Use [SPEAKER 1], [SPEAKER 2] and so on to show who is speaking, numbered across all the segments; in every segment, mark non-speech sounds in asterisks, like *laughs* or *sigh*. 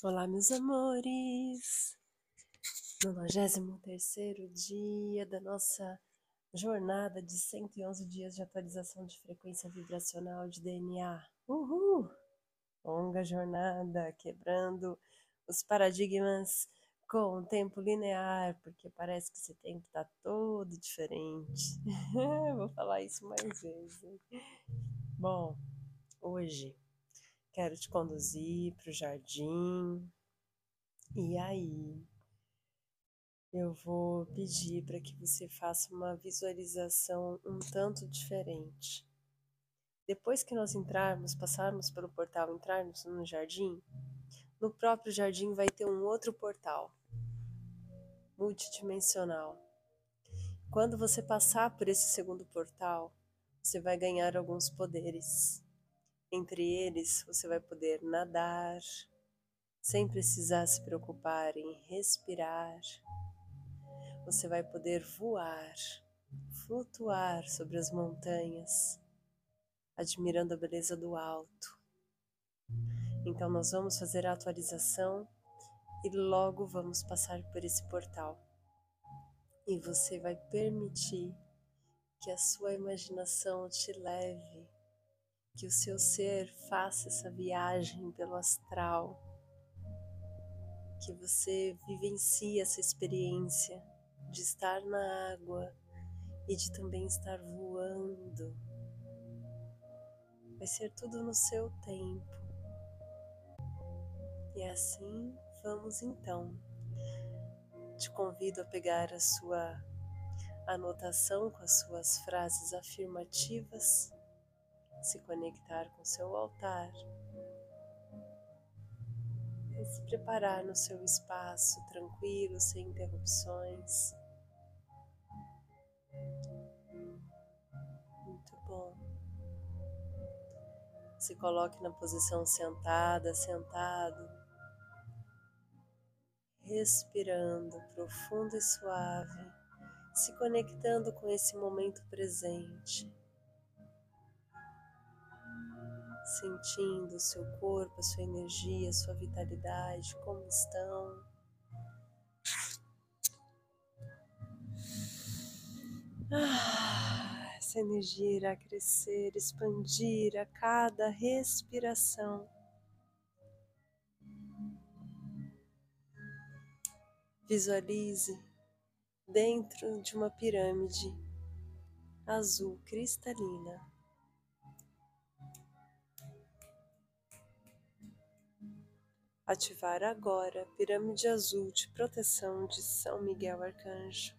[SPEAKER 1] Olá, meus amores! No 93 dia da nossa jornada de 111 dias de atualização de frequência vibracional de DNA. Uhul! Longa jornada, quebrando os paradigmas com o tempo linear, porque parece que esse tempo está todo diferente. *laughs* Vou falar isso mais vezes. Bom, hoje quero te conduzir para o jardim. E aí, eu vou pedir para que você faça uma visualização um tanto diferente. Depois que nós entrarmos, passarmos pelo portal, entrarmos no jardim, no próprio jardim vai ter um outro portal multidimensional. Quando você passar por esse segundo portal, você vai ganhar alguns poderes. Entre eles, você vai poder nadar, sem precisar se preocupar em respirar. Você vai poder voar, flutuar sobre as montanhas, admirando a beleza do alto. Então, nós vamos fazer a atualização e logo vamos passar por esse portal. E você vai permitir que a sua imaginação te leve que o seu ser faça essa viagem pelo astral, que você vivencie essa experiência de estar na água e de também estar voando. Vai ser tudo no seu tempo. E assim vamos então. Te convido a pegar a sua anotação com as suas frases afirmativas se conectar com seu altar e se preparar no seu espaço tranquilo, sem interrupções. Muito bom. Se coloque na posição sentada, sentado, respirando profundo e suave, se conectando com esse momento presente. Sentindo o seu corpo, a sua energia, a sua vitalidade, como estão. Ah, essa energia irá crescer, expandir a cada respiração. Visualize dentro de uma pirâmide azul cristalina. Ativar agora a pirâmide azul de proteção de São Miguel Arcanjo.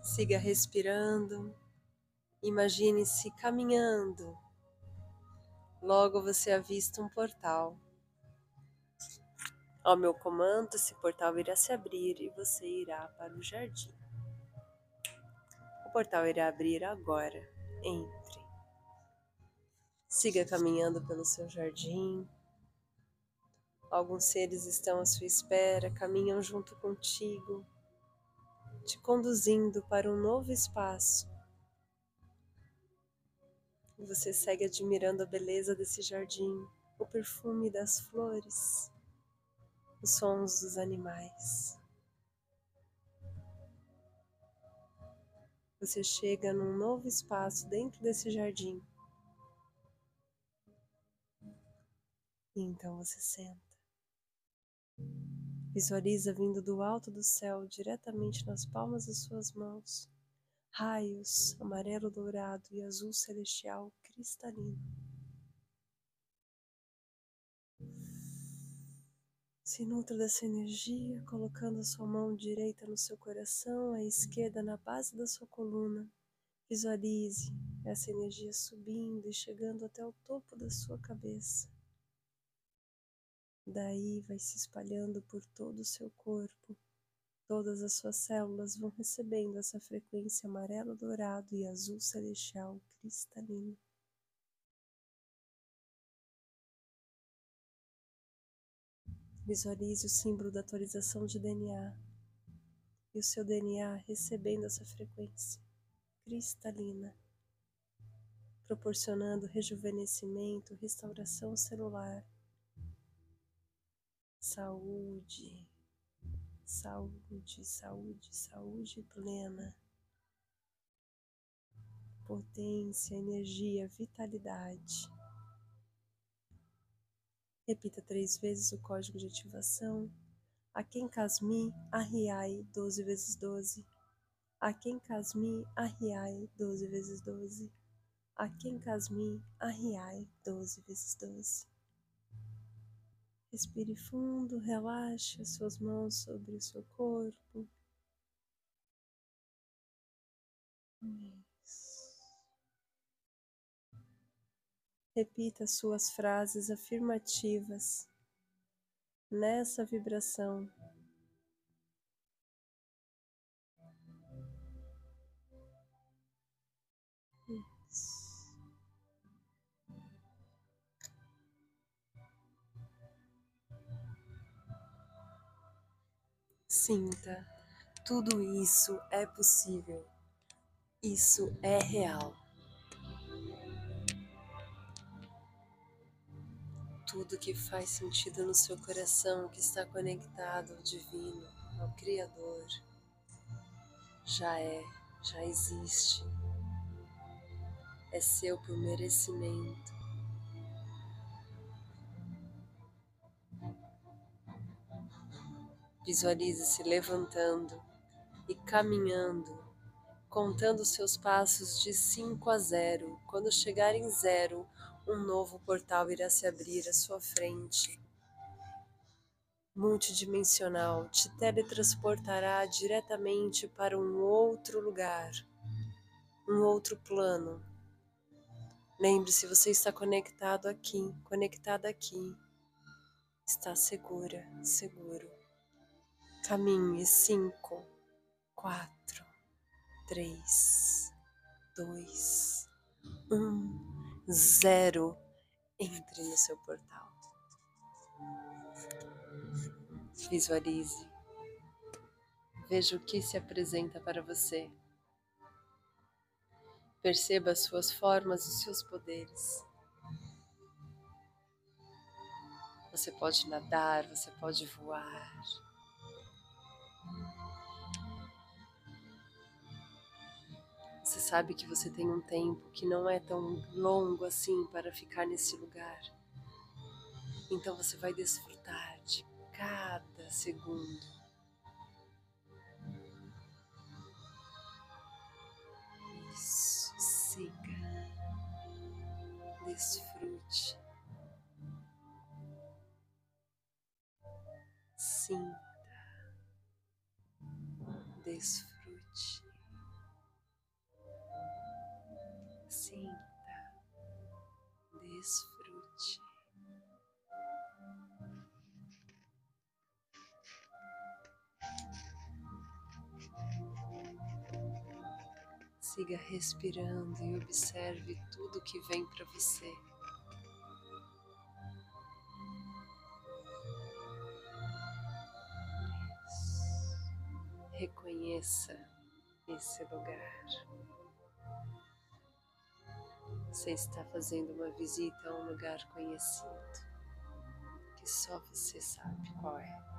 [SPEAKER 1] Siga respirando. Imagine-se caminhando. Logo você avista um portal. Ao meu comando, esse portal irá se abrir e você irá para o jardim. O portal irá abrir agora. Entre. Siga caminhando pelo seu jardim. Alguns seres estão à sua espera, caminham junto contigo, te conduzindo para um novo espaço. Você segue admirando a beleza desse jardim, o perfume das flores, os sons dos animais. Você chega num novo espaço dentro desse jardim Então você senta. Visualiza vindo do alto do céu, diretamente nas palmas das suas mãos, raios amarelo dourado e azul celestial cristalino. Se nutra dessa energia, colocando a sua mão direita no seu coração, a esquerda na base da sua coluna. Visualize essa energia subindo e chegando até o topo da sua cabeça. Daí vai se espalhando por todo o seu corpo. Todas as suas células vão recebendo essa frequência amarelo, dourado e azul celestial cristalino. Visualize o símbolo da atualização de DNA e o seu DNA recebendo essa frequência cristalina, proporcionando rejuvenescimento, restauração celular, saúde, saúde, saúde, saúde plena, potência, energia, vitalidade. Repita três vezes o código de ativação. A quem Casmi, arriai 12 vezes 12. A quem Casmi, arriai 12 vezes 12. A quem Casmi, arriai 12 vezes 12. Respire fundo, relaxe as suas mãos sobre o seu corpo. Repita suas frases afirmativas nessa vibração. Sinta, tudo isso é possível. Isso é real. tudo que faz sentido no seu coração, que está conectado ao Divino, ao Criador, já é, já existe. É seu por merecimento. Visualize-se levantando e caminhando, contando seus passos de 5 a 0. Quando chegar em zero, um novo portal irá se abrir à sua frente. Multidimensional te teletransportará diretamente para um outro lugar, um outro plano. Lembre-se, você está conectado aqui, conectada aqui. Está segura, seguro. Caminhe cinco, quatro, três, dois, um zero entre no seu portal. Visualize. Veja o que se apresenta para você. Perceba as suas formas e seus poderes. Você pode nadar, você pode voar. Você sabe que você tem um tempo que não é tão longo assim para ficar nesse lugar. Então você vai desfrutar de cada segundo. Siga, desfrute, sinta, desfrute. Siga respirando e observe tudo que vem para você. Reconheça esse lugar. Você está fazendo uma visita a um lugar conhecido que só você sabe qual é.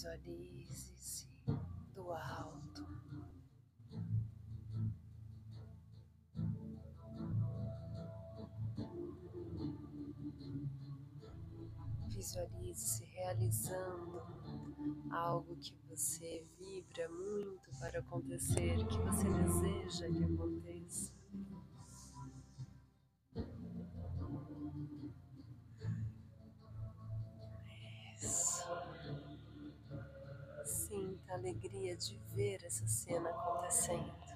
[SPEAKER 1] Visualize-se do alto. Visualize-se realizando algo que você vibra muito para acontecer, que você deseja que aconteça. Alegria de ver essa cena acontecendo.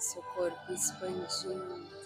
[SPEAKER 1] Seu corpo expandindo.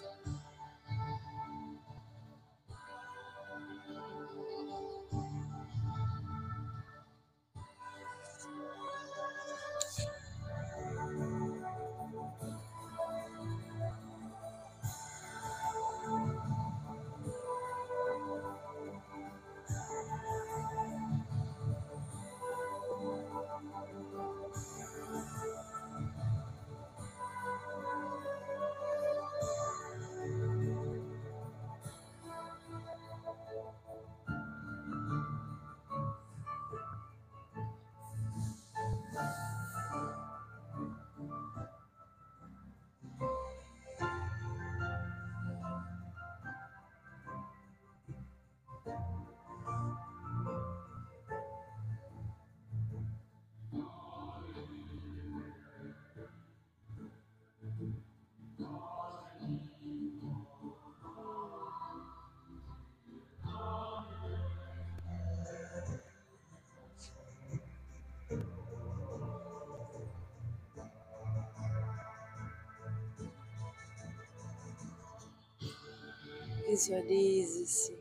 [SPEAKER 1] Visualize-se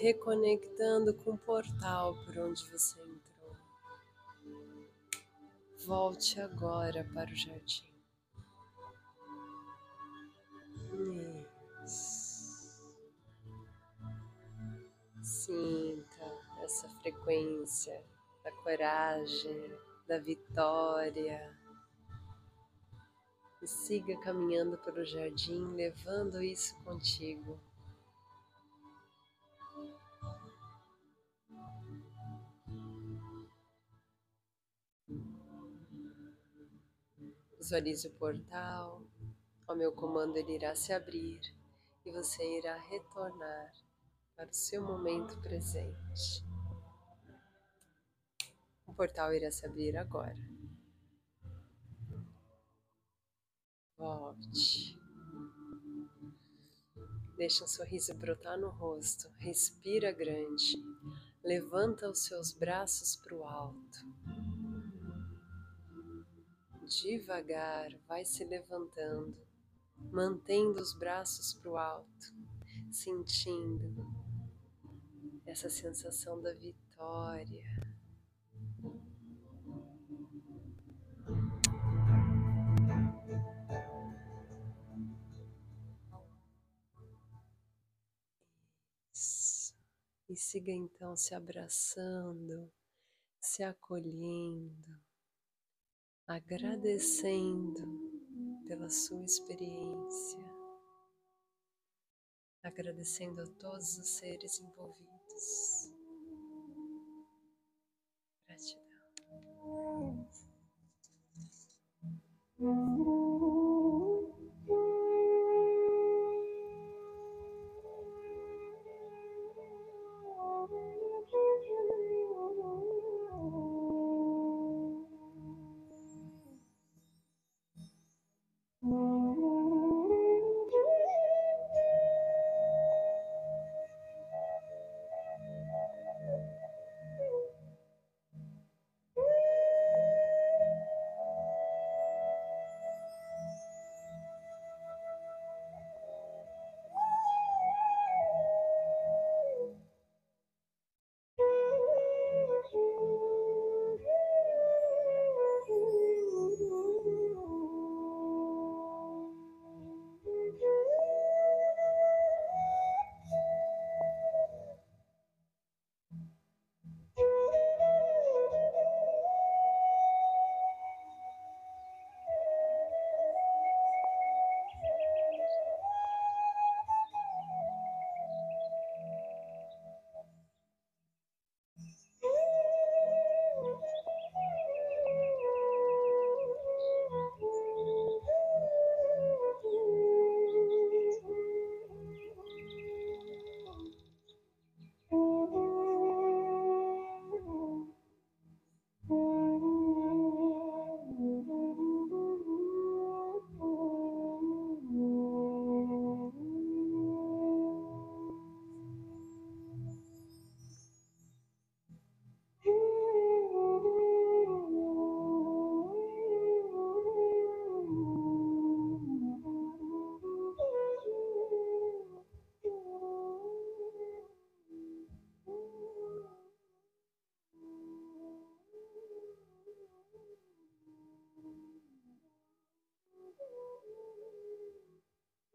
[SPEAKER 1] reconectando com o portal por onde você entrou. Volte agora para o jardim. Sinta essa frequência da coragem, da vitória e siga caminhando pelo jardim, levando isso contigo. Visualize o portal, ao meu comando ele irá se abrir e você irá retornar para o seu momento presente. O portal irá se abrir agora. Volte. Deixa um sorriso brotar no rosto. Respira grande. Levanta os seus braços para o alto. Devagar, vai se levantando, mantendo os braços para o alto, sentindo essa sensação da vitória. E siga então se abraçando, se acolhendo, agradecendo pela sua experiência, agradecendo a todos os seres envolvidos. Gratidão.